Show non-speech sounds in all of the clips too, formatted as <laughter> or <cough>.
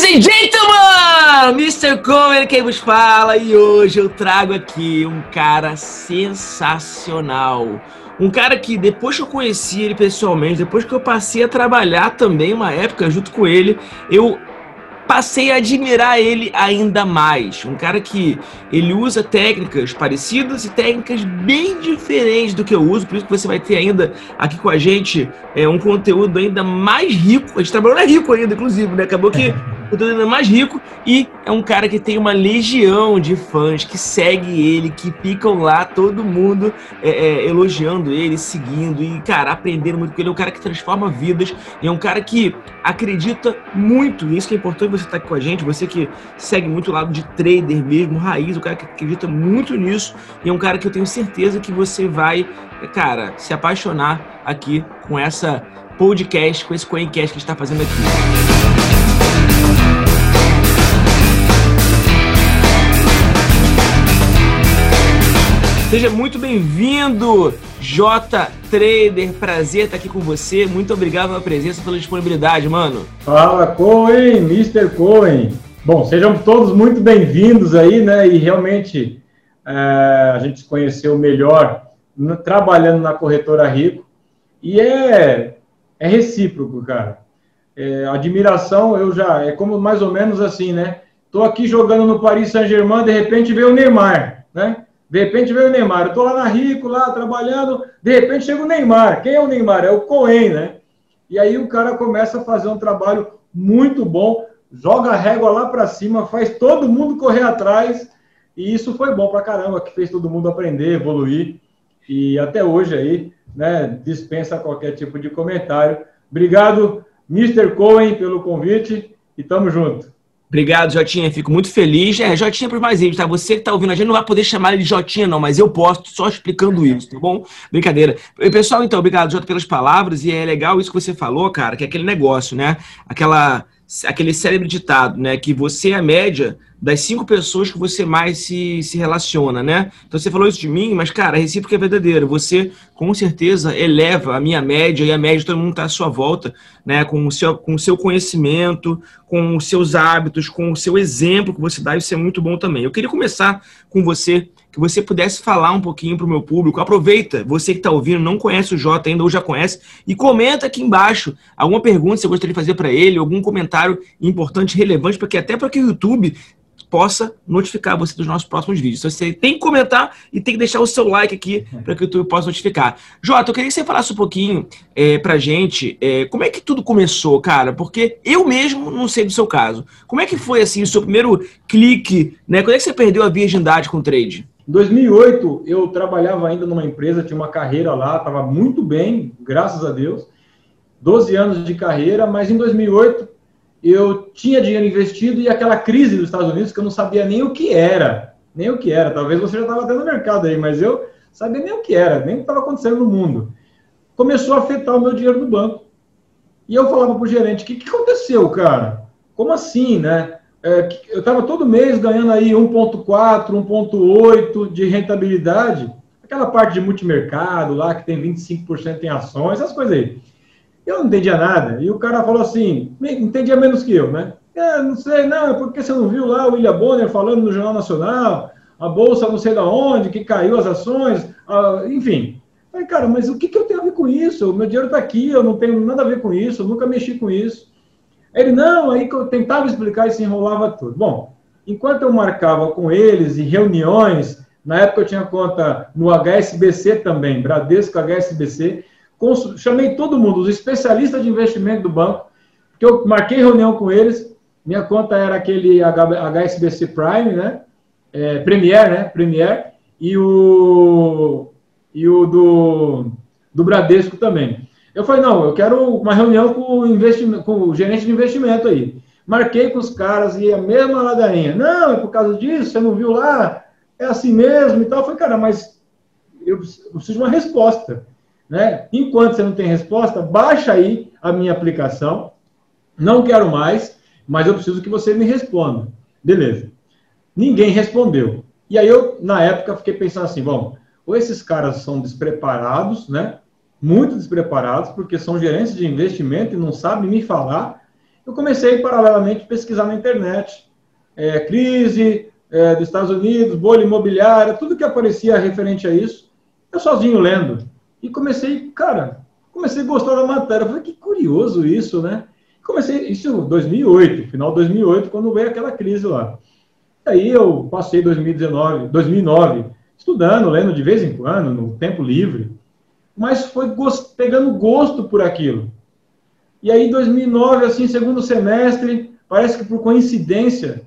Ladies and gentlemen, Mr. Comer quem vos fala e hoje eu trago aqui um cara sensacional. Um cara que depois que eu conheci ele pessoalmente, depois que eu passei a trabalhar também uma época junto com ele, eu passei a admirar ele ainda mais. Um cara que ele usa técnicas parecidas e técnicas bem diferentes do que eu uso, por isso que você vai ter ainda aqui com a gente é, um conteúdo ainda mais rico. A gente trabalhou é rico ainda, inclusive, né? Acabou que <laughs> conteúdo ainda mais rico e é um cara que tem uma legião de fãs que segue ele, que ficam lá, todo mundo é, é, elogiando ele, seguindo e, cara, aprendendo muito com ele. É um cara que transforma vidas e é um cara que acredita muito, e isso que é importante você estar aqui com a gente, você que segue muito o lado de trader mesmo, raiz, um cara que acredita muito nisso e é um cara que eu tenho certeza que você vai, cara, se apaixonar aqui com essa podcast, com esse Coincast que está fazendo aqui. Seja muito bem-vindo, J Trader. Prazer estar aqui com você. Muito obrigado pela presença, pela disponibilidade, mano. Fala, Cohen, Mr. Cohen. Bom, sejam todos muito bem-vindos aí, né? E realmente é, a gente se conheceu melhor no, trabalhando na corretora Rico. E é, é recíproco, cara. É, admiração, eu já. É como mais ou menos assim, né? Tô aqui jogando no Paris Saint-Germain, de repente veio o Neymar, né? De repente veio o Neymar. Eu tô lá na Rico, lá trabalhando. De repente chega o Neymar. Quem é o Neymar? É o Coen, né? E aí o cara começa a fazer um trabalho muito bom, joga a régua lá para cima, faz todo mundo correr atrás. E isso foi bom para caramba, que fez todo mundo aprender, evoluir. E até hoje aí, né, dispensa qualquer tipo de comentário. Obrigado, Mr. Cohen, pelo convite e tamo junto. Obrigado, Jotinha. Fico muito feliz. É, Jotinha para os mais íntimos, tá? Você que tá ouvindo, a gente não vai poder chamar ele de Jotinha, não, mas eu posso, só explicando isso, tá bom? Brincadeira. Pessoal, então, obrigado, Jota, pelas palavras. E é legal isso que você falou, cara, que é aquele negócio, né? Aquela, aquele cérebro ditado, né? Que você é a média das cinco pessoas que você mais se, se relaciona, né? Então você falou isso de mim, mas, cara, a recíproca é verdadeira. Você, com certeza, eleva a minha média e a média de todo mundo está à sua volta, né? Com o, seu, com o seu conhecimento, com os seus hábitos, com o seu exemplo que você dá, isso é muito bom também. Eu queria começar com você que você pudesse falar um pouquinho para o meu público. Aproveita, você que está ouvindo, não conhece o Jota ainda ou já conhece, e comenta aqui embaixo alguma pergunta que você gostaria de fazer para ele, algum comentário importante, relevante, porque até para que o YouTube possa notificar você dos nossos próximos vídeos. Então, você tem que comentar e tem que deixar o seu like aqui para que o YouTube possa notificar. Jota, eu queria que você falasse um pouquinho é, para gente é, como é que tudo começou, cara, porque eu mesmo não sei do seu caso. Como é que foi assim o seu primeiro clique, né? Quando é que você perdeu a virgindade com o trade? Em 2008, eu trabalhava ainda numa empresa, tinha uma carreira lá, estava muito bem, graças a Deus. 12 anos de carreira, mas em 2008 eu tinha dinheiro investido e aquela crise dos Estados Unidos que eu não sabia nem o que era, nem o que era. Talvez você já estava até no mercado aí, mas eu sabia nem o que era, nem o que estava acontecendo no mundo. Começou a afetar o meu dinheiro no banco. E eu falava para o gerente, o que, que aconteceu, cara? Como assim, né? É, eu estava todo mês ganhando aí 1,4, 1,8 de rentabilidade, aquela parte de multimercado lá que tem 25% em ações, essas coisas aí. Eu não entendia nada. E o cara falou assim, entendia menos que eu, né? É, não sei, não, é porque você não viu lá o William Bonner falando no Jornal Nacional, a bolsa não sei da onde, que caiu as ações, enfim. Falei, cara, mas o que, que eu tenho a ver com isso? O meu dinheiro está aqui, eu não tenho nada a ver com isso, eu nunca mexi com isso. Ele, não, aí eu tentava explicar e se enrolava tudo. Bom, enquanto eu marcava com eles em reuniões, na época eu tinha conta no HSBC também, Bradesco HSBC, chamei todo mundo, os especialistas de investimento do banco, que eu marquei reunião com eles. Minha conta era aquele HSBC Prime, né? É, Premier, né? Premier. E o, e o do, do Bradesco também. Eu falei, não, eu quero uma reunião com o, com o gerente de investimento aí. Marquei com os caras e a mesma ladainha. Não, é por causa disso, você não viu lá? É assim mesmo e tal. Eu falei, cara, mas eu preciso de uma resposta. Né? Enquanto você não tem resposta, baixa aí a minha aplicação. Não quero mais, mas eu preciso que você me responda. Beleza. Ninguém respondeu. E aí eu, na época, fiquei pensando assim, bom, ou esses caras são despreparados, né? Muito despreparados, porque são gerentes de investimento e não sabem me falar, eu comecei paralelamente a pesquisar na internet. É, crise é, dos Estados Unidos, bolha imobiliária, tudo que aparecia referente a isso, eu sozinho lendo. E comecei, cara, comecei a gostar da matéria. Eu falei, que curioso isso, né? Comecei, isso em 2008, final de 2008, quando veio aquela crise lá. E aí eu passei 2019, 2009, estudando, lendo de vez em quando, no tempo livre, mas foi pegando gosto por aquilo. E aí, 2009, assim, segundo semestre, parece que por coincidência,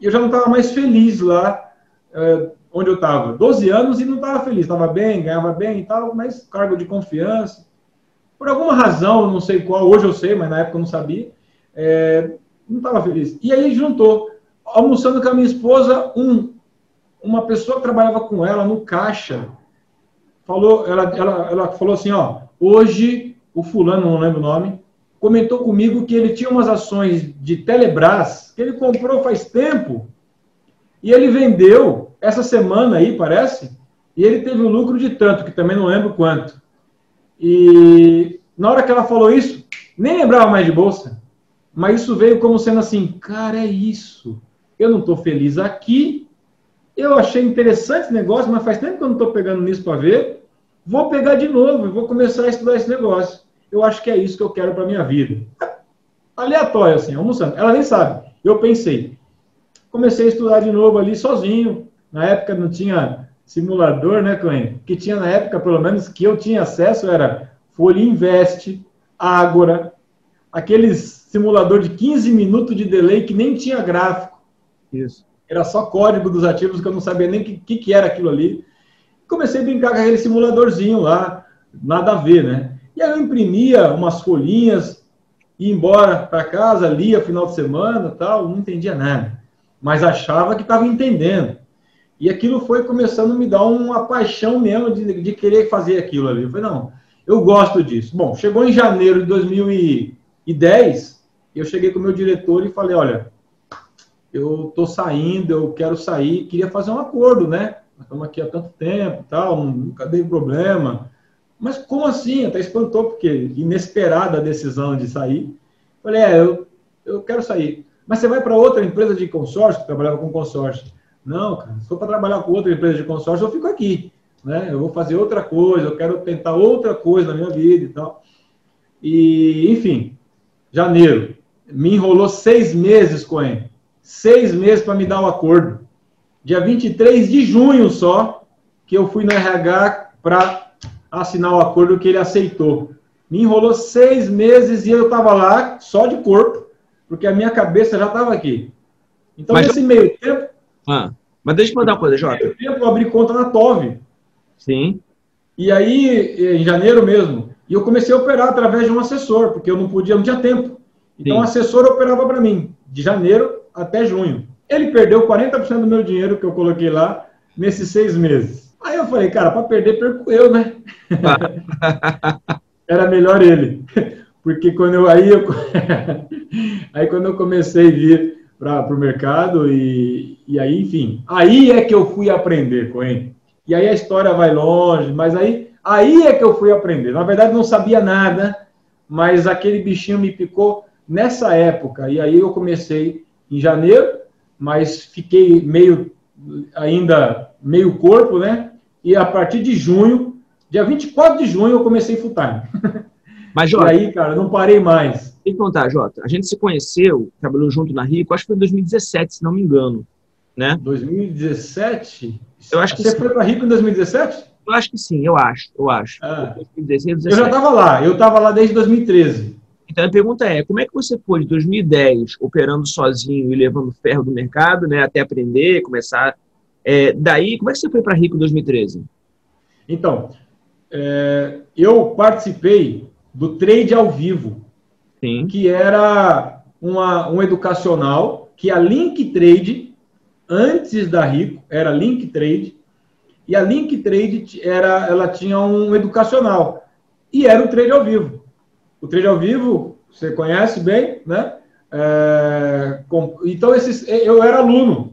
eu já não estava mais feliz lá é, onde eu estava. 12 anos e não estava feliz. Estava bem, ganhava bem e tal, mas cargo de confiança. Por alguma razão, não sei qual, hoje eu sei, mas na época eu não sabia, é, não estava feliz. E aí juntou, almoçando com a minha esposa, um, uma pessoa que trabalhava com ela no caixa, falou, ela, ela, ela falou assim, ó, hoje o fulano, não lembro o nome, comentou comigo que ele tinha umas ações de Telebrás que ele comprou faz tempo e ele vendeu essa semana aí, parece, e ele teve um lucro de tanto, que também não lembro quanto. E na hora que ela falou isso, nem lembrava mais de bolsa, mas isso veio como sendo assim, cara, é isso. Eu não estou feliz aqui, eu achei interessante esse negócio, mas faz tempo que eu não estou pegando nisso para ver. Vou pegar de novo, vou começar a estudar esse negócio eu acho que é isso que eu quero para minha vida. Aleatório, assim, almoçando. Ela nem sabe. Eu pensei. Comecei a estudar de novo ali sozinho. Na época não tinha simulador, né, Clênin? que tinha na época, pelo menos, que eu tinha acesso era Folha Invest, Ágora, aqueles simulador de 15 minutos de delay que nem tinha gráfico. Isso. Era só código dos ativos que eu não sabia nem o que, que, que, era aquilo ali. Comecei a brincar com aquele simuladorzinho lá, nada a ver, né? E aí eu imprimia umas folhinhas, ia embora para casa, lia final de semana tal, não entendia nada. Mas achava que estava entendendo. E aquilo foi começando a me dar uma paixão mesmo de, de querer fazer aquilo ali. Eu falei, não, eu gosto disso. Bom, chegou em janeiro de 2010, eu cheguei com o meu diretor e falei, olha, eu estou saindo, eu quero sair, queria fazer um acordo, né? Estamos aqui há tanto tempo, tal, nunca dei problema. Mas como assim? Até espantou, porque inesperada a decisão de sair. Falei, é, eu, eu quero sair. Mas você vai para outra empresa de consórcio, que trabalhava com consórcio. Não, cara, se for para trabalhar com outra empresa de consórcio, eu fico aqui. Né? Eu vou fazer outra coisa, eu quero tentar outra coisa na minha vida e tal. E, enfim, janeiro. Me enrolou seis meses, Coen. Seis meses para me dar o acordo. Dia 23 de junho só, que eu fui no RH para assinar o acordo que ele aceitou. Me enrolou seis meses e eu estava lá só de corpo, porque a minha cabeça já estava aqui. Então, mas, nesse meio tempo. Ah, mas deixa eu mandar uma coisa, Jota. Meio tempo, eu abri conta na TOV. Sim. E aí, em janeiro mesmo, e eu comecei a operar através de um assessor, porque eu não podia, não tinha tempo. Então, Sim. o assessor operava para mim, de janeiro até junho. Ele perdeu 40% do meu dinheiro que eu coloquei lá nesses seis meses. Aí eu falei, cara, para perder, perco eu, né? <laughs> Era melhor ele. Porque quando eu aí, eu, <laughs> aí quando eu comecei a vir para o mercado e, e aí, enfim, aí é que eu fui aprender com ele. E aí a história vai longe, mas aí, aí é que eu fui aprender. Na verdade, não sabia nada, mas aquele bichinho me picou nessa época. E aí eu comecei em janeiro, mas fiquei meio ainda meio corpo, né? e a partir de junho, dia 24 de junho, eu comecei full time. <laughs> Mas, Jota, e aí, cara, não parei mais. Tem que contar, Jota. A gente se conheceu, trabalhou junto na Rico, acho que foi em 2017, se não me engano. Né? 2017? Eu acho que Você sim. foi para Rico em 2017? Eu acho que sim, eu acho, eu acho. Ah. 2016, eu já estava lá, eu estava lá desde 2013. Então a pergunta é, como é que você foi de 2010 operando sozinho e levando ferro do mercado, né, até aprender, começar é, daí, como é que você foi para Rico em 2013? Então, é, eu participei do trade ao vivo, Sim. que era uma, um educacional, que a Link Trade, antes da Rico, era Link Trade, e a Link Trade era, ela tinha um educacional, e era o trade ao vivo. O trade ao vivo, você conhece bem, né? É, com, então, esses, eu era aluno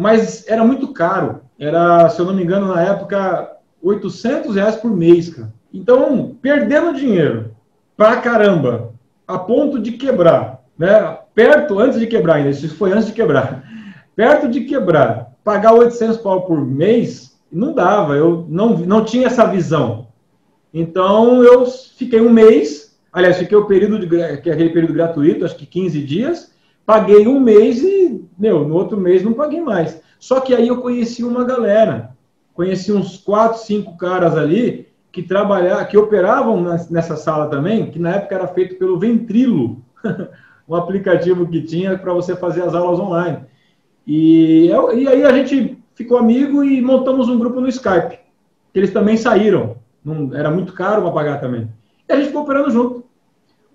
mas era muito caro. Era, se eu não me engano, na época, 800 reais por mês, cara. Então, perdendo dinheiro pra caramba, a ponto de quebrar, né? perto, antes de quebrar ainda, isso foi antes de quebrar, perto de quebrar, pagar 800 pau por mês, não dava, eu não, não tinha essa visão. Então, eu fiquei um mês, aliás, fiquei o período, de, que é aquele período gratuito, acho que 15 dias, paguei um mês e, meu, no outro mês não paguei mais. Só que aí eu conheci uma galera, conheci uns quatro, cinco caras ali que trabalhavam, que operavam nessa sala também, que na época era feito pelo Ventrilo, <laughs> um aplicativo que tinha para você fazer as aulas online. E, e aí a gente ficou amigo e montamos um grupo no Skype, que eles também saíram. Não, era muito caro para pagar também. E a gente ficou operando junto.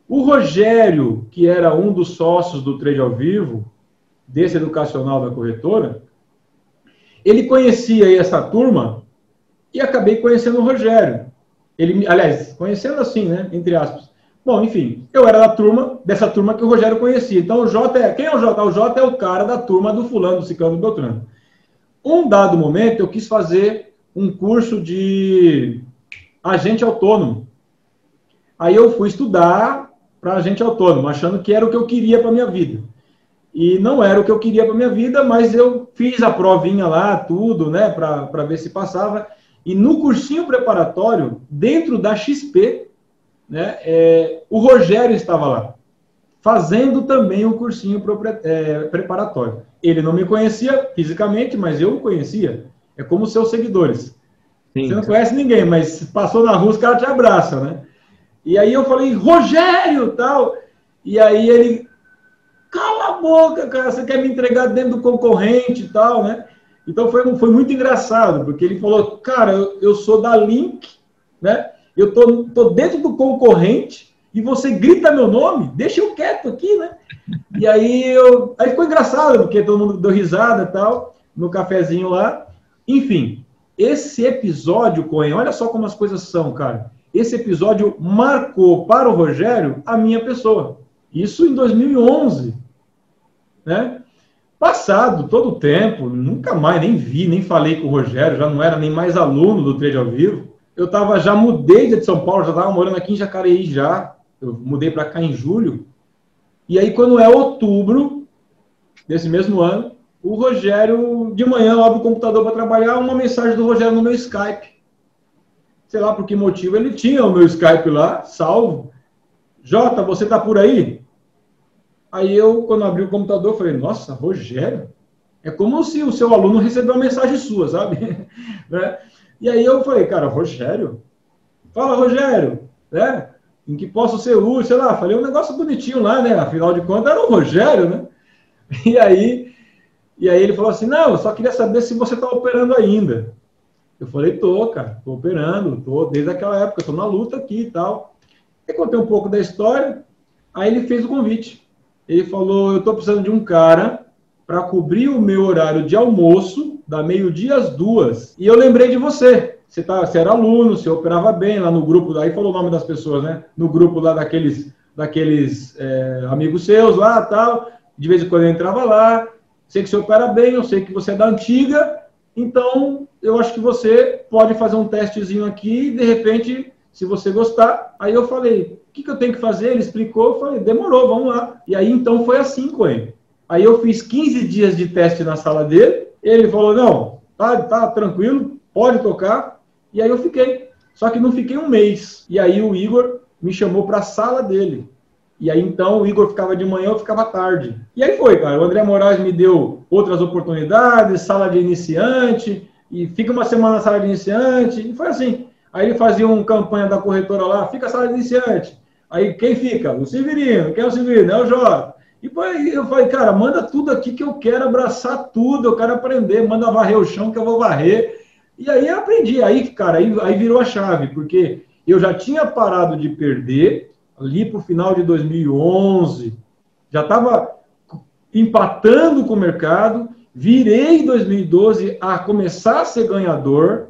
O Rogério, que era um dos sócios do Trade ao Vivo, desse educacional da corretora, ele conhecia essa turma e acabei conhecendo o Rogério. Ele, aliás, conhecendo assim, né? Entre aspas. Bom, enfim, eu era da turma, dessa turma que o Rogério conhecia. Então, o Jota é. Quem é o Jota? O Jota é o cara da turma do Fulano, do Ciclano do Beltrano. Um dado momento, eu quis fazer um curso de agente autônomo. Aí eu fui estudar para agente autônomo, achando que era o que eu queria para minha vida. E não era o que eu queria para minha vida, mas eu fiz a provinha lá, tudo, né, para ver se passava. E no cursinho preparatório, dentro da XP, né, é, o Rogério estava lá, fazendo também o cursinho é, preparatório. Ele não me conhecia fisicamente, mas eu o conhecia. É como seus seguidores. Sim, Você não conhece ninguém, mas passou na rua, os caras te abraçam, né? E aí eu falei, Rogério, tal. E aí ele, cala a boca, cara, você quer me entregar dentro do concorrente e tal, né? Então foi, foi muito engraçado, porque ele falou, cara, eu, eu sou da Link, né? Eu tô, tô dentro do concorrente e você grita meu nome, deixa eu quieto aqui, né? E aí eu. Aí ficou engraçado, porque todo mundo deu risada e tal, no cafezinho lá. Enfim, esse episódio, Coen, olha só como as coisas são, cara. Esse episódio marcou para o Rogério a minha pessoa. Isso em 2011, né? Passado todo o tempo, nunca mais nem vi, nem falei com o Rogério, já não era nem mais aluno do Trade ao Vivo. Eu tava, já mudei de São Paulo, já estava morando aqui em Jacareí já. Eu mudei para cá em julho. E aí, quando é outubro desse mesmo ano, o Rogério, de manhã, abre o computador para trabalhar, uma mensagem do Rogério no meu Skype. Sei lá por que motivo ele tinha o meu Skype lá, salvo. Jota, você tá por aí? Aí eu, quando abri o computador, falei, nossa, Rogério? É como se o seu aluno recebeu uma mensagem sua, sabe? <laughs> né? E aí eu falei, cara, Rogério? Fala, Rogério, né? em que posso ser útil, sei lá, falei um negócio bonitinho lá, né? Afinal de contas, era o Rogério, né? <laughs> E aí, e aí ele falou assim: não, eu só queria saber se você está operando ainda. Eu falei, tô, cara, tô operando, tô desde aquela época, tô na luta aqui e tal. Aí contei um pouco da história, aí ele fez o convite. Ele falou: eu tô precisando de um cara para cobrir o meu horário de almoço, da meio-dia às duas. E eu lembrei de você você, tá, você era aluno, você operava bem lá no grupo, aí falou o nome das pessoas, né? No grupo lá daqueles, daqueles é, amigos seus lá tal. De vez em quando eu entrava lá, sei que você opera bem, eu sei que você é da antiga, então eu acho que você pode fazer um testezinho aqui e de repente, se você gostar, aí eu falei, o que, que eu tenho que fazer? Ele explicou, eu falei, demorou, vamos lá. E aí então foi assim com ele. Aí eu fiz 15 dias de teste na sala dele, ele falou, não, tá, tá tranquilo, pode tocar. E aí eu fiquei. Só que não fiquei um mês. E aí o Igor me chamou para a sala dele. E aí então o Igor ficava de manhã, eu ficava tarde. E aí foi, cara. O André Moraes me deu outras oportunidades, sala de iniciante, e fica uma semana na sala de iniciante, e foi assim. Aí ele fazia uma campanha da corretora lá, fica a sala de iniciante. Aí quem fica? O Severino. Quem é o Severino? É o Jota. E aí eu falei, cara, manda tudo aqui que eu quero abraçar tudo, eu quero aprender, manda varrer o chão que eu vou varrer. E aí eu aprendi, aí, cara, aí, aí virou a chave, porque eu já tinha parado de perder ali para o final de 2011, já estava empatando com o mercado, virei em 2012 a começar a ser ganhador,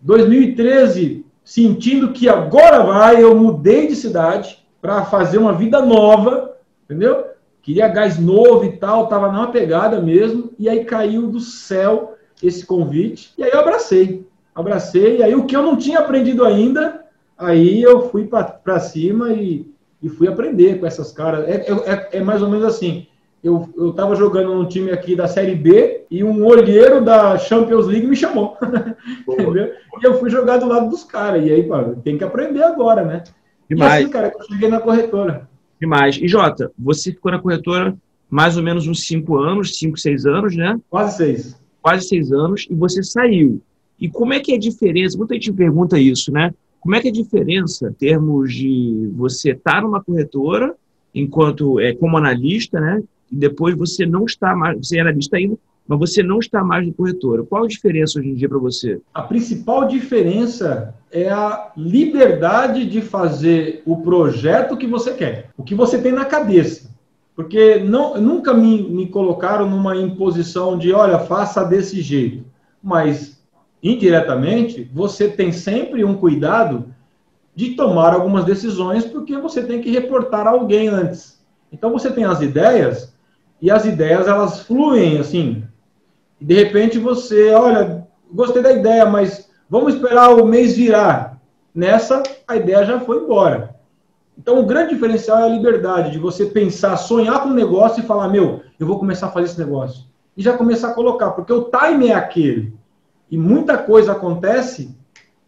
2013 sentindo que agora vai, eu mudei de cidade para fazer uma vida nova, entendeu? Queria gás novo e tal, tava numa pegada mesmo, e aí caiu do céu esse convite. E aí eu abracei. Abracei. E aí o que eu não tinha aprendido ainda, aí eu fui para cima e, e fui aprender com essas caras. É, é, é mais ou menos assim. Eu, eu tava jogando num time aqui da Série B e um olheiro da Champions League me chamou. <laughs> Entendeu? E eu fui jogar do lado dos caras. E aí, pô, tem que aprender agora, né? Demais. E assim, cara, eu cheguei na corretora. Demais. E Jota, você ficou na corretora mais ou menos uns cinco anos, cinco, seis anos, né? Quase seis. Quase seis anos, e você saiu. E como é que é a diferença? Muita gente pergunta isso, né? Como é que é a diferença em termos de você estar tá numa corretora, enquanto é como analista, né? E depois você não está mais, você é analista ainda, mas você não está mais no corretora. Qual a diferença hoje em dia para você? A principal diferença é a liberdade de fazer o projeto que você quer, o que você tem na cabeça. Porque não, nunca me, me colocaram numa imposição de, olha, faça desse jeito. Mas, indiretamente, você tem sempre um cuidado de tomar algumas decisões, porque você tem que reportar alguém antes. Então, você tem as ideias, e as ideias, elas fluem, assim. De repente, você, olha, gostei da ideia, mas vamos esperar o mês virar. Nessa, a ideia já foi embora. Então, o grande diferencial é a liberdade de você pensar, sonhar com um negócio e falar: meu, eu vou começar a fazer esse negócio. E já começar a colocar, porque o time é aquele. E muita coisa acontece,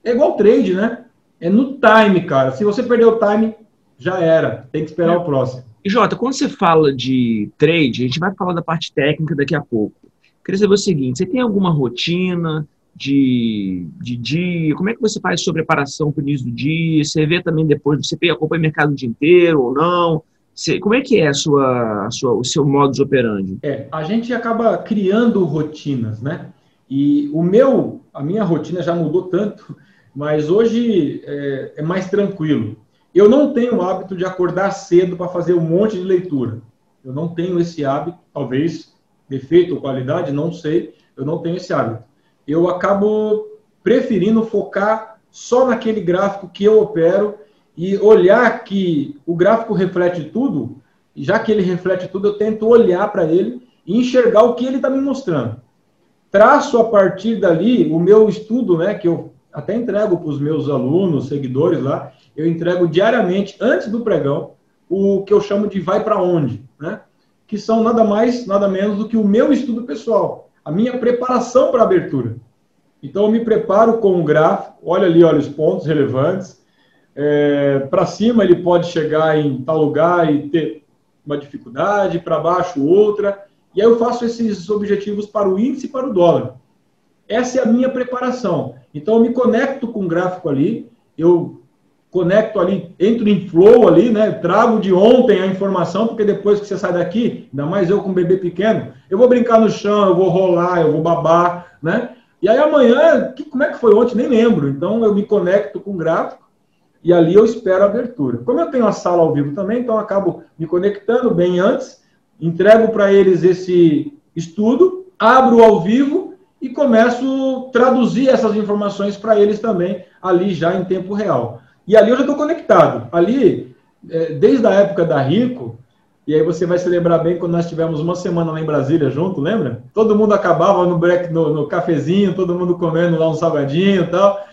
é igual trade, né? É no time, cara. Se você perder o time, já era. Tem que esperar é. o próximo. E Jota, quando você fala de trade, a gente vai falar da parte técnica daqui a pouco. Queria saber o seguinte: você tem alguma rotina? de, de dia? Como é que você faz sua preparação para o início do dia? Você vê também depois, você acompanha o mercado o dia inteiro ou não? Você, como é que é a sua, a sua, o seu modus operandi? É, a gente acaba criando rotinas, né? E o meu, a minha rotina já mudou tanto, mas hoje é, é mais tranquilo. Eu não tenho o hábito de acordar cedo para fazer um monte de leitura. Eu não tenho esse hábito, talvez defeito ou qualidade, não sei. Eu não tenho esse hábito eu acabo preferindo focar só naquele gráfico que eu opero e olhar que o gráfico reflete tudo, já que ele reflete tudo, eu tento olhar para ele e enxergar o que ele está me mostrando. Traço a partir dali o meu estudo, né, que eu até entrego para os meus alunos, seguidores lá, eu entrego diariamente, antes do pregão, o que eu chamo de vai para onde, né? Que são nada mais, nada menos do que o meu estudo pessoal a minha preparação para a abertura. Então, eu me preparo com um gráfico, olha ali, olha os pontos relevantes. É, para cima, ele pode chegar em tal lugar e ter uma dificuldade, para baixo, outra. E aí eu faço esses objetivos para o índice e para o dólar. Essa é a minha preparação. Então, eu me conecto com o gráfico ali, eu conecto ali, entro em flow ali, né? Trago de ontem a informação, porque depois que você sai daqui, ainda mais eu com um bebê pequeno, eu vou brincar no chão, eu vou rolar, eu vou babar, né? E aí amanhã, que, como é que foi ontem? Nem lembro. Então eu me conecto com o gráfico e ali eu espero a abertura. Como eu tenho a sala ao vivo também, então acabo me conectando bem antes, entrego para eles esse estudo, abro ao vivo e começo a traduzir essas informações para eles também ali já em tempo real. E ali eu já estou conectado. Ali, é, desde a época da Rico, e aí você vai se lembrar bem quando nós tivemos uma semana lá em Brasília junto, lembra? Todo mundo acabava no break, no, no cafezinho, todo mundo comendo lá um salgadinho e tal.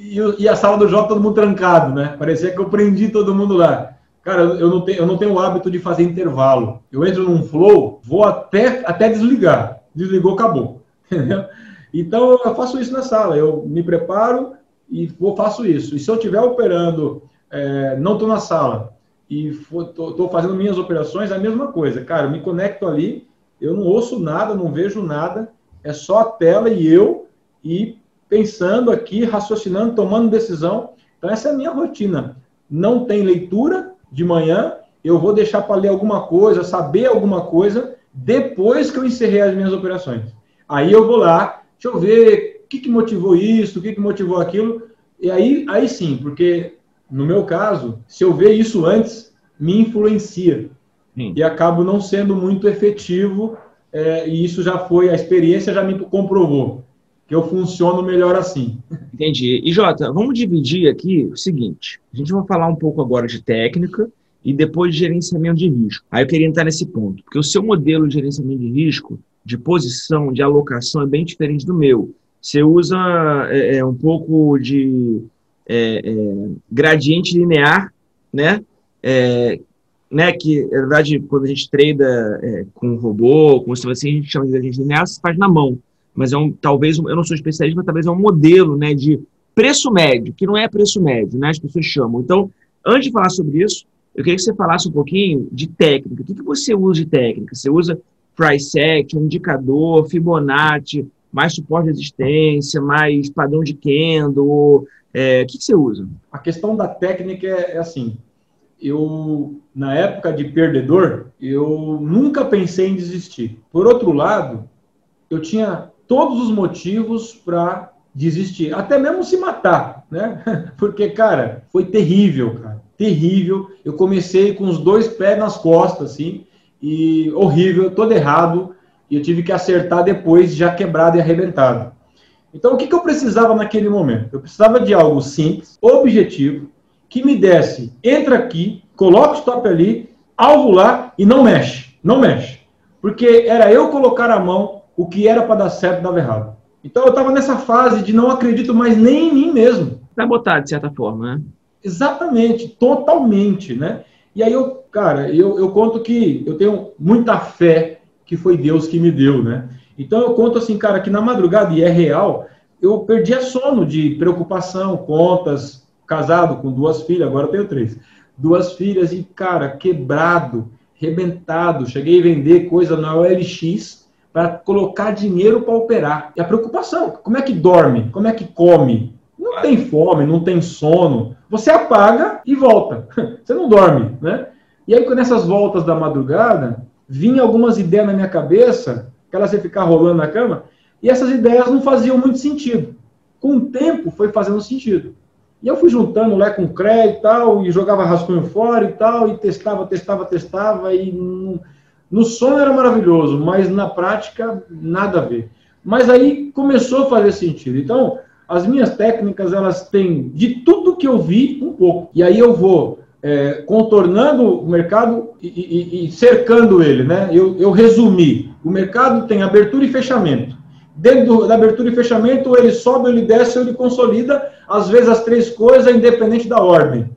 E, e, a sala do Jota todo mundo trancado, né? Parecia que eu prendi todo mundo lá. Cara, eu não tenho, eu não tenho o hábito de fazer intervalo. Eu entro num flow, vou até, até desligar. Desligou, acabou. <laughs> Entendeu? Então eu faço isso na sala. Eu me preparo, e vou, faço isso. E se eu estiver operando, é, não estou na sala e estou fazendo minhas operações, é a mesma coisa. Cara, eu me conecto ali, eu não ouço nada, não vejo nada, é só a tela e eu, e pensando aqui, raciocinando, tomando decisão. Então, essa é a minha rotina. Não tem leitura de manhã, eu vou deixar para ler alguma coisa, saber alguma coisa, depois que eu encerrei as minhas operações. Aí eu vou lá, deixa eu ver que, que motivou isso, o que, que motivou aquilo. E aí, aí sim, porque no meu caso, se eu ver isso antes, me influencia. Sim. E acabo não sendo muito efetivo, é, e isso já foi, a experiência já me comprovou eu funciono melhor assim. Entendi. E Jota, vamos dividir aqui o seguinte: a gente vai falar um pouco agora de técnica e depois de gerenciamento de risco. Aí eu queria entrar nesse ponto, porque o seu modelo de gerenciamento de risco, de posição, de alocação é bem diferente do meu. Você usa é, é, um pouco de é, é, gradiente linear, né? é, né, que, na verdade, quando a gente treina é, com robô, com assim, a gente chama de agente linear, se faz na mão. Mas é um, talvez, eu não sou especialista, mas talvez é um modelo, né, de preço médio, que não é preço médio, né, as pessoas chamam. Então, antes de falar sobre isso, eu queria que você falasse um pouquinho de técnica. O que, que você usa de técnica? Você usa price action, indicador, Fibonacci, mais suporte de resistência, mais padrão de Kendo? É, o que, que você usa? A questão da técnica é, é assim, eu, na época de perdedor, eu nunca pensei em desistir. Por outro lado, eu tinha todos os motivos para desistir, até mesmo se matar, né? <laughs> Porque, cara, foi terrível, cara, terrível. Eu comecei com os dois pés nas costas, assim, e horrível, todo errado, e eu tive que acertar depois, já quebrado e arrebentado. Então, o que, que eu precisava naquele momento? Eu precisava de algo simples, objetivo, que me desse, entra aqui, coloca o stop ali, alvo lá e não mexe, não mexe. Porque era eu colocar a mão, o que era para dar certo dava errado. Então eu estava nessa fase de não acredito mais nem em mim mesmo. botar de certa forma, né? Exatamente, totalmente, né? E aí eu, cara, eu, eu conto que eu tenho muita fé que foi Deus que me deu, né? Então eu conto assim, cara, que na madrugada, e é real, eu perdia sono de preocupação, contas, casado com duas filhas, agora eu tenho três. Duas filhas e, cara, quebrado, rebentado. Cheguei a vender coisa na OLX para colocar dinheiro para operar. E a preocupação, como é que dorme? Como é que come? Não tem fome, não tem sono. Você apaga e volta. <laughs> Você não dorme, né? E aí, nessas voltas da madrugada, vinha algumas ideias na minha cabeça, que elas ia ficar rolando na cama, e essas ideias não faziam muito sentido. Com o tempo, foi fazendo sentido. E eu fui juntando lá com crédito e tal, e jogava rascunho fora e tal, e testava, testava, testava, e no, no som era maravilhoso, mas na prática, nada a ver. Mas aí começou a fazer sentido. Então, as minhas técnicas, elas têm de tudo que eu vi, um pouco. E aí eu vou é, contornando o mercado e, e, e, cercando ele, né? Eu, eu resumi. O mercado tem abertura e fechamento. Dentro da abertura e fechamento, ele sobe, ele desce, ele consolida, às vezes as três coisas, independente da ordem.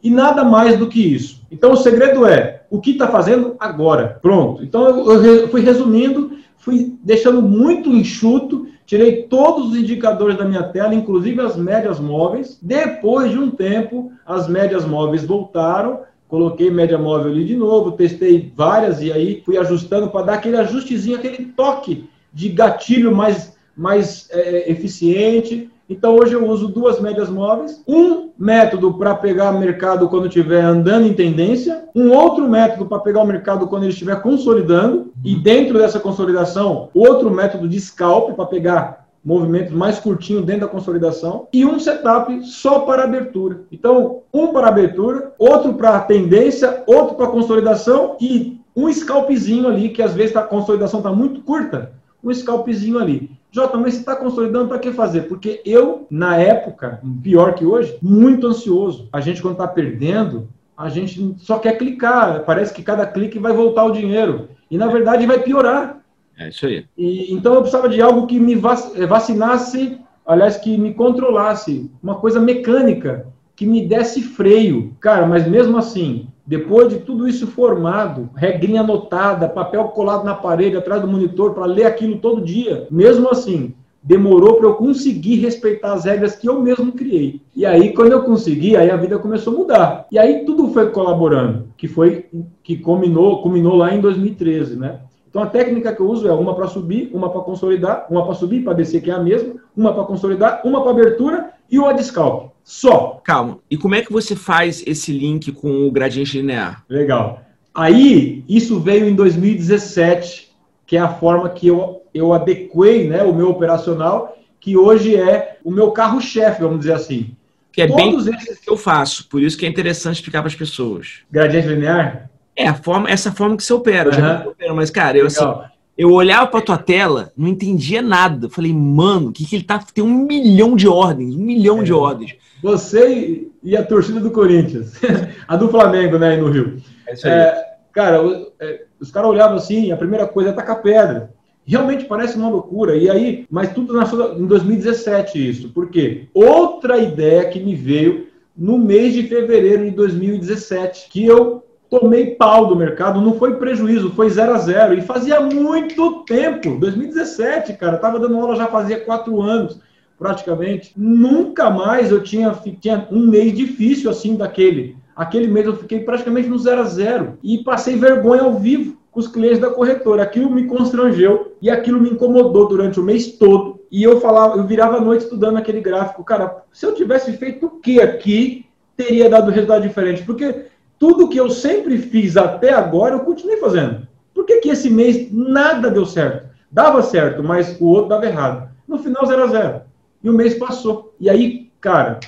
E nada mais do que isso. Então, o segredo é o que está fazendo agora. Pronto. Então, eu fui resumindo, fui deixando muito enxuto, tirei todos os indicadores da minha tela, inclusive as médias móveis. Depois de um tempo, as médias móveis voltaram, coloquei média móvel ali de novo, testei várias e aí fui ajustando para dar aquele ajustezinho, aquele toque de gatilho mais, mais é, eficiente. Então, hoje eu uso duas médias móveis. Um método para pegar mercado quando estiver andando em tendência. Um outro método para pegar o mercado quando ele estiver consolidando. E dentro dessa consolidação, outro método de scalp para pegar movimentos mais curtinhos dentro da consolidação. E um setup só para abertura. Então, um para abertura, outro para tendência, outro para consolidação e um scalpzinho ali, que às vezes a consolidação está muito curta um scalpzinho ali. Jota, mas você está consolidando para que fazer? Porque eu, na época, pior que hoje, muito ansioso. A gente, quando está perdendo, a gente só quer clicar. Parece que cada clique vai voltar o dinheiro. E, na verdade, vai piorar. É isso aí. E, então, eu precisava de algo que me vacinasse, aliás, que me controlasse. Uma coisa mecânica, que me desse freio. Cara, mas mesmo assim, depois de tudo isso formado, regrinha anotada, papel colado na parede, atrás do monitor, para ler aquilo todo dia, mesmo assim, demorou para eu conseguir respeitar as regras que eu mesmo criei. E aí, quando eu consegui, aí a vida começou a mudar. E aí tudo foi colaborando, que foi que culminou, culminou lá em 2013, né? Então a técnica que eu uso é uma para subir, uma para consolidar, uma para subir, para descer, que é a mesma, uma para consolidar, uma para abertura e uma de scalp. Só. Calma. E como é que você faz esse link com o gradiente linear? Legal. Aí, isso veio em 2017, que é a forma que eu, eu adequei né, o meu operacional, que hoje é o meu carro-chefe, vamos dizer assim. Que é Todos bem esses... que eu faço, por isso que é interessante explicar para as pessoas. Gradiente linear? É a forma, essa forma que você opera. Uhum. Já opero, mas, cara, eu Legal. assim, eu olhava para tua tela, não entendia nada. Falei, mano, o que, que ele tá. Tem um milhão de ordens, um milhão é. de ordens. Você e a torcida do Corinthians. <laughs> a do Flamengo, né, aí no Rio. É isso aí. É, cara, é, os caras olhavam assim, a primeira coisa é tacar pedra. Realmente parece uma loucura. E aí, mas tudo nasceu em 2017 isso. Por quê? Outra ideia que me veio no mês de fevereiro de 2017, que eu tomei pau do mercado, não foi prejuízo, foi zero a zero. E fazia muito tempo, 2017, cara, estava dando aula já fazia quatro anos, praticamente. Nunca mais eu tinha, tinha um mês difícil assim daquele. Aquele mês eu fiquei praticamente no zero a zero e passei vergonha ao vivo com os clientes da corretora. Aquilo me constrangeu e aquilo me incomodou durante o mês todo. E eu falava, eu virava a noite estudando aquele gráfico. Cara, se eu tivesse feito o que aqui, teria dado resultado diferente. Porque tudo que eu sempre fiz até agora, eu continuei fazendo. Por que, que esse mês nada deu certo? Dava certo, mas o outro dava errado. No final, zero a zero. E o mês passou. E aí, cara,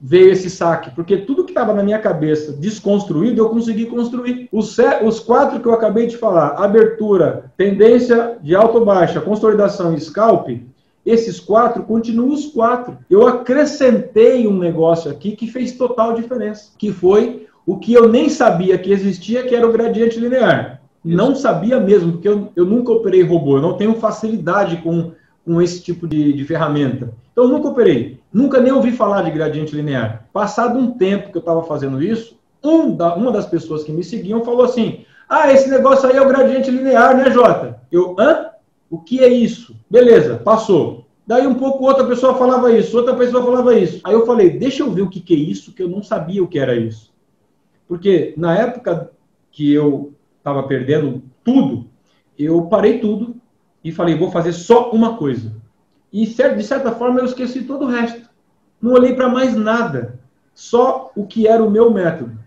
veio esse saque, porque tudo que estava na minha cabeça desconstruído, eu consegui construir. Os, os quatro que eu acabei de falar, abertura, tendência de alto-baixa, consolidação e scalp, esses quatro continuam os quatro. Eu acrescentei um negócio aqui que fez total diferença, que foi o que eu nem sabia que existia, que era o gradiente linear. Não sabia mesmo, porque eu, eu nunca operei robô, eu não tenho facilidade com, com esse tipo de, de ferramenta. Então, eu nunca operei, nunca nem ouvi falar de gradiente linear. Passado um tempo que eu estava fazendo isso, um da, uma das pessoas que me seguiam falou assim: Ah, esse negócio aí é o gradiente linear, né, Jota? Eu, hã? O que é isso? Beleza, passou. Daí um pouco outra pessoa falava isso, outra pessoa falava isso. Aí eu falei, deixa eu ver o que, que é isso, que eu não sabia o que era isso. Porque na época que eu estava perdendo tudo, eu parei tudo e falei, vou fazer só uma coisa. E de certa forma eu esqueci todo o resto. Não olhei para mais nada, só o que era o meu método,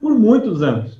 por muitos anos.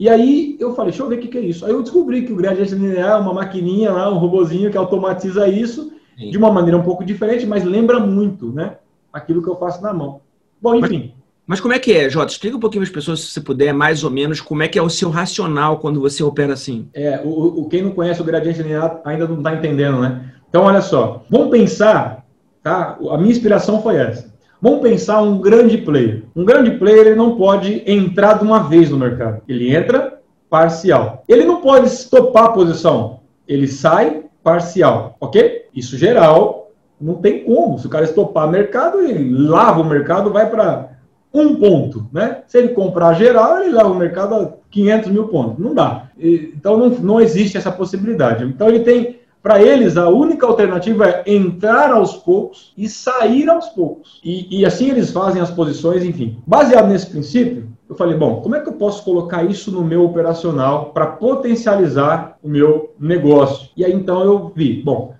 E aí eu falei, deixa eu ver o que, que é isso. Aí eu descobri que o gradiente linear é uma maquininha lá, um robozinho que automatiza isso Sim. de uma maneira um pouco diferente, mas lembra muito, né? Aquilo que eu faço na mão. Bom, enfim. Mas como é que é, Jota? Explica um pouquinho para as pessoas, se você puder, mais ou menos, como é que é o seu racional quando você opera assim. É, o, o quem não conhece o gradiente linear ainda não está entendendo, né? Então, olha só, vamos pensar, tá? A minha inspiração foi essa. Vamos pensar um grande player. Um grande player ele não pode entrar de uma vez no mercado. Ele entra parcial. Ele não pode estopar a posição. Ele sai parcial, ok? Isso geral, não tem como. Se o cara estopar o mercado, ele lava o mercado, vai para um ponto, né? Se ele comprar geral, ele leva o mercado a 500 mil pontos. Não dá. Então, não, não existe essa possibilidade. Então, ele tem, para eles, a única alternativa é entrar aos poucos e sair aos poucos. E, e assim eles fazem as posições, enfim. Baseado nesse princípio, eu falei, bom, como é que eu posso colocar isso no meu operacional para potencializar o meu negócio? E aí, então, eu vi, bom,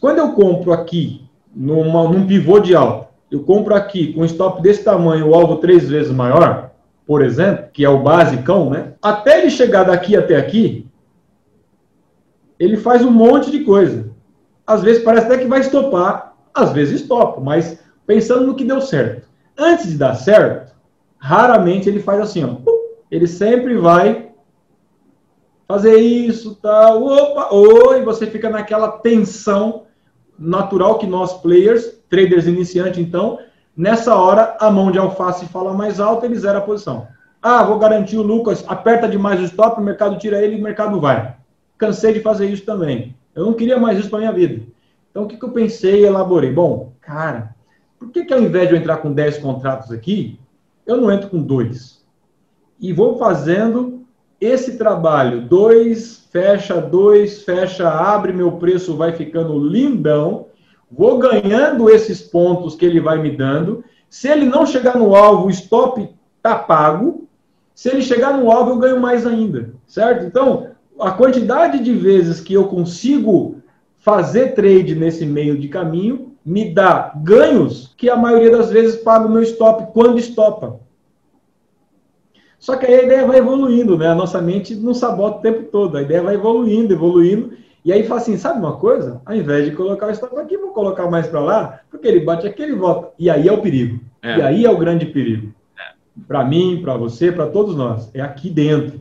quando eu compro aqui numa, num pivô de alta, eu compro aqui com um stop desse tamanho, o alvo três vezes maior, por exemplo, que é o basicão, né? Até ele chegar daqui até aqui, ele faz um monte de coisa. Às vezes parece até que vai estopar, às vezes estopa, mas pensando no que deu certo. Antes de dar certo, raramente ele faz assim, ó. Ele sempre vai fazer isso, tal, opa, oi, você fica naquela tensão natural que nós players traders iniciantes, então, nessa hora, a mão de alface fala mais alto, ele zera a posição. Ah, vou garantir o Lucas, aperta demais o stop, o mercado tira ele e o mercado vai. Cansei de fazer isso também. Eu não queria mais isso para minha vida. Então, o que, que eu pensei e elaborei? Bom, cara, por que, que ao invés de eu entrar com 10 contratos aqui, eu não entro com dois? E vou fazendo esse trabalho. Dois, fecha, dois, fecha, abre, meu preço vai ficando lindão vou ganhando esses pontos que ele vai me dando. Se ele não chegar no alvo, o stop está pago. Se ele chegar no alvo, eu ganho mais ainda, certo? Então, a quantidade de vezes que eu consigo fazer trade nesse meio de caminho me dá ganhos que a maioria das vezes paga o meu stop quando estopa. Só que aí a ideia vai evoluindo, né? A nossa mente não sabota o tempo todo. A ideia vai evoluindo, evoluindo. E aí fala assim, sabe uma coisa? Ao invés de colocar o stop aqui, vou colocar mais para lá, porque ele bate aqui, ele volta. E aí é o perigo. É. E aí é o grande perigo. É. Para mim, para você, para todos nós. É aqui dentro.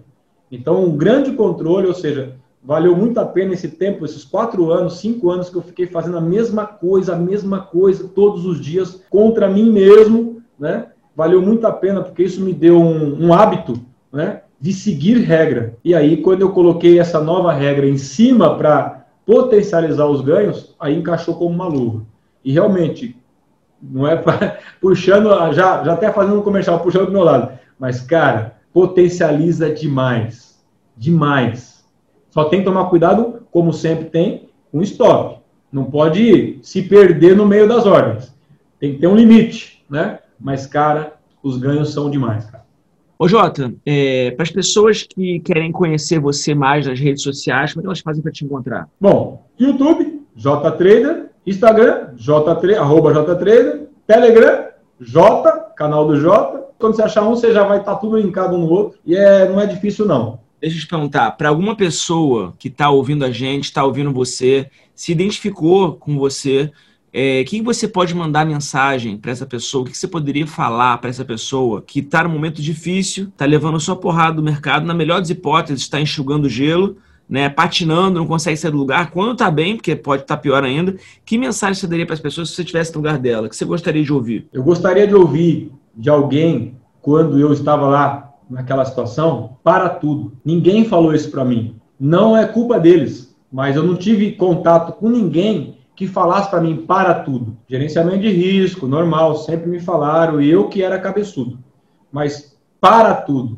Então, um grande controle, ou seja, valeu muito a pena esse tempo, esses quatro anos, cinco anos que eu fiquei fazendo a mesma coisa, a mesma coisa, todos os dias, contra mim mesmo, né? Valeu muito a pena, porque isso me deu um, um hábito, né? De seguir regra. E aí, quando eu coloquei essa nova regra em cima para potencializar os ganhos, aí encaixou como uma luva. E realmente, Não é pra, <laughs> puxando, já, já até fazendo um comercial, puxando do meu lado. Mas, cara, potencializa demais. Demais. Só tem que tomar cuidado, como sempre tem, com stop. Não pode se perder no meio das ordens. Tem que ter um limite, né? Mas, cara, os ganhos são demais, cara. Ô, Jota, é, para as pessoas que querem conhecer você mais nas redes sociais, como é que elas fazem para te encontrar? Bom, YouTube, JTrader, Instagram, J, arroba JTrader, Telegram, J, canal do J. Quando você achar um, você já vai estar tá tudo linkado um no outro. E é, não é difícil, não. Deixa eu te perguntar, para alguma pessoa que está ouvindo a gente, está ouvindo você, se identificou com você, é, que você pode mandar mensagem para essa pessoa? O que você poderia falar para essa pessoa que está num momento difícil, está levando sua porrada do mercado, na melhor das hipóteses, está enxugando gelo, né, patinando, não consegue sair do lugar, quando está bem, porque pode estar tá pior ainda, que mensagem você daria para as pessoas se você estivesse no lugar dela? que você gostaria de ouvir? Eu gostaria de ouvir de alguém, quando eu estava lá naquela situação, para tudo. Ninguém falou isso para mim. Não é culpa deles, mas eu não tive contato com ninguém que falasse para mim para tudo. Gerenciamento de risco, normal, sempre me falaram, eu que era cabeçudo. Mas para tudo.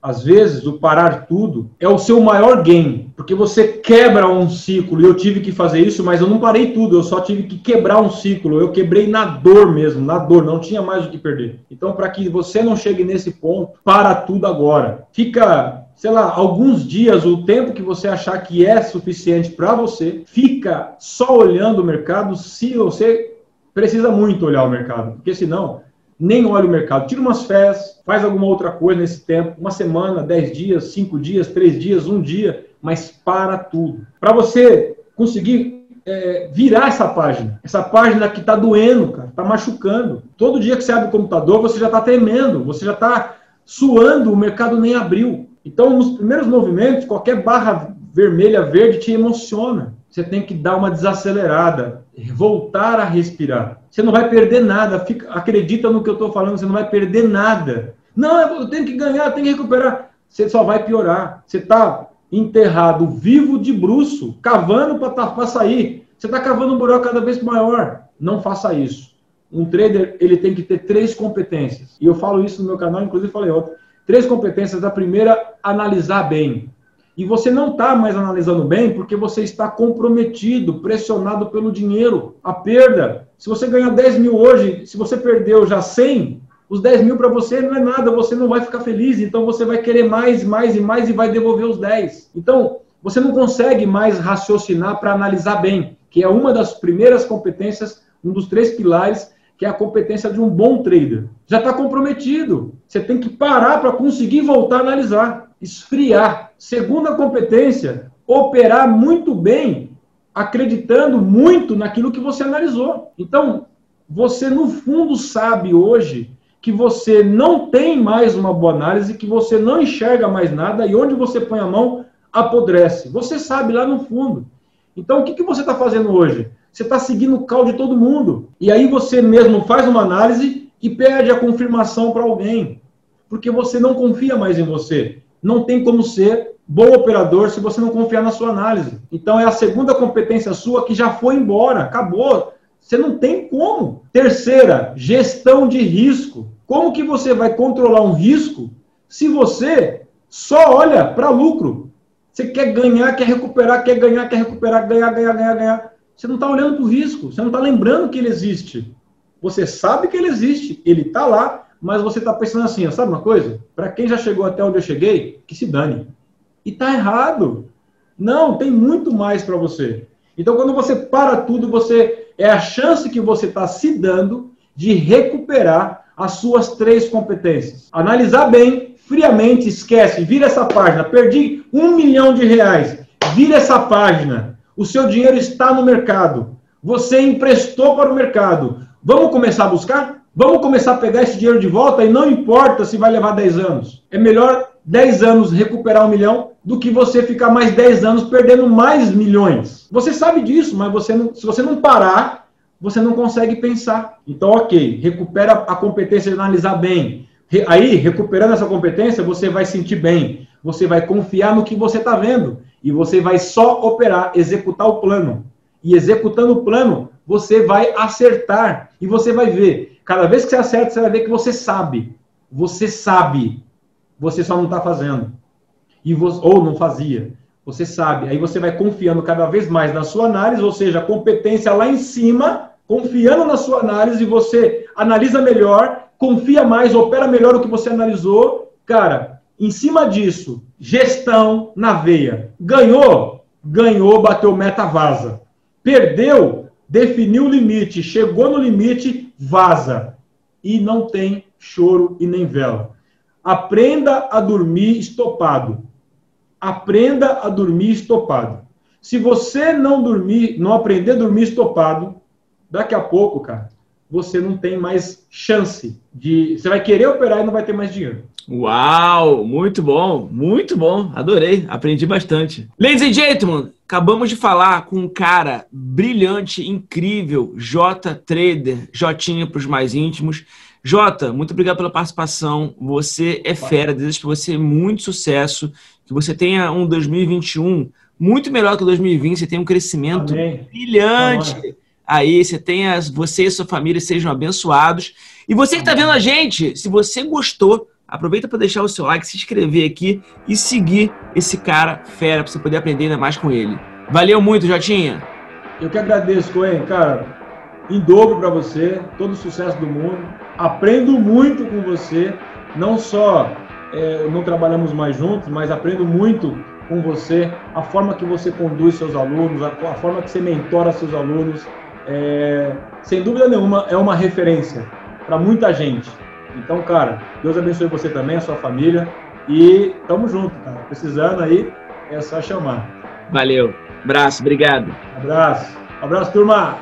Às vezes, o parar tudo é o seu maior gain, porque você quebra um ciclo, e eu tive que fazer isso, mas eu não parei tudo, eu só tive que quebrar um ciclo, eu quebrei na dor mesmo, na dor, não tinha mais o que perder. Então, para que você não chegue nesse ponto, para tudo agora. Fica sei lá, alguns dias, o tempo que você achar que é suficiente para você, fica só olhando o mercado se você precisa muito olhar o mercado, porque senão nem olha o mercado. Tira umas férias, faz alguma outra coisa nesse tempo, uma semana, dez dias, cinco dias, três dias, um dia, mas para tudo. Para você conseguir é, virar essa página. Essa página que está doendo, cara, está machucando. Todo dia que você abre o computador, você já está tremendo, você já está suando, o mercado nem abriu. Então, nos primeiros movimentos, qualquer barra vermelha, verde te emociona. Você tem que dar uma desacelerada, voltar a respirar. Você não vai perder nada. Fica, acredita no que eu estou falando, você não vai perder nada. Não, eu tenho que ganhar, eu tenho que recuperar. Você só vai piorar. Você está enterrado, vivo de bruxo, cavando para sair. Você está cavando um buraco cada vez maior. Não faça isso. Um trader ele tem que ter três competências. E eu falo isso no meu canal, inclusive falei ontem. Três competências. A primeira, analisar bem. E você não está mais analisando bem porque você está comprometido, pressionado pelo dinheiro. A perda. Se você ganhar 10 mil hoje, se você perdeu já 100, os 10 mil para você não é nada, você não vai ficar feliz. Então você vai querer mais, mais e mais e vai devolver os 10. Então você não consegue mais raciocinar para analisar bem, que é uma das primeiras competências, um dos três pilares que é a competência de um bom trader. Já está comprometido. Você tem que parar para conseguir voltar a analisar, esfriar. Segunda competência, operar muito bem, acreditando muito naquilo que você analisou. Então, você no fundo sabe hoje que você não tem mais uma boa análise, que você não enxerga mais nada e onde você põe a mão apodrece. Você sabe lá no fundo. Então, o que, que você está fazendo hoje? Você está seguindo o cal de todo mundo. E aí você mesmo faz uma análise e pede a confirmação para alguém. Porque você não confia mais em você. Não tem como ser bom operador se você não confiar na sua análise. Então é a segunda competência sua que já foi embora, acabou. Você não tem como. Terceira, gestão de risco. Como que você vai controlar um risco se você só olha para lucro? Você quer ganhar, quer recuperar, quer ganhar, quer recuperar, ganhar, ganhar, ganhar, ganhar. Você não está olhando para o risco, você não está lembrando que ele existe. Você sabe que ele existe, ele está lá, mas você está pensando assim, sabe uma coisa? Para quem já chegou até onde eu cheguei, que se dane. E está errado. Não, tem muito mais para você. Então, quando você para tudo, você é a chance que você está se dando de recuperar as suas três competências. Analisar bem, friamente, esquece, vira essa página. Perdi um milhão de reais. Vira essa página. O seu dinheiro está no mercado. Você emprestou para o mercado. Vamos começar a buscar? Vamos começar a pegar esse dinheiro de volta e não importa se vai levar 10 anos. É melhor 10 anos recuperar um milhão do que você ficar mais 10 anos perdendo mais milhões. Você sabe disso, mas você não, se você não parar, você não consegue pensar. Então, ok, recupera a competência de analisar bem. Aí, recuperando essa competência, você vai sentir bem. Você vai confiar no que você está vendo. E você vai só operar, executar o plano. E executando o plano, você vai acertar e você vai ver. Cada vez que você acerta, você vai ver que você sabe. Você sabe. Você só não está fazendo. E você, ou não fazia. Você sabe. Aí você vai confiando cada vez mais na sua análise, ou seja, a competência lá em cima, confiando na sua análise, você analisa melhor, confia mais, opera melhor o que você analisou. Cara, em cima disso, gestão na veia. Ganhou? Ganhou, bateu meta, vaza. Perdeu? Definiu o limite, chegou no limite, vaza. E não tem choro e nem vela. Aprenda a dormir estopado. Aprenda a dormir estopado. Se você não dormir, não aprender a dormir estopado, daqui a pouco, cara, você não tem mais chance de. Você vai querer operar e não vai ter mais dinheiro. Uau! Muito bom, muito bom. Adorei, aprendi bastante. Ladies and gentlemen, acabamos de falar com um cara brilhante, incrível, J Trader, Jotinha para os mais íntimos. Jota, muito obrigado pela participação. Você é fera, desejo para você muito sucesso, que você tenha um 2021 muito melhor que 2020, você tenha um crescimento Amém. brilhante. Amém. Aí você tenha, você e sua família sejam abençoados. E você que está vendo a gente, se você gostou, aproveita para deixar o seu like, se inscrever aqui e seguir esse cara fera para você poder aprender ainda mais com ele. Valeu muito, Jotinha. Eu que agradeço, Coen, cara. Em dobro para você, todo o sucesso do mundo aprendo muito com você, não só é, não trabalhamos mais juntos, mas aprendo muito com você, a forma que você conduz seus alunos, a, a forma que você mentora seus alunos, é, sem dúvida nenhuma é uma referência para muita gente. Então, cara, Deus abençoe você também, a sua família e tamo junto, cara. Precisando aí, é só chamar. Valeu. Abraço, obrigado. Abraço. Abraço, turma.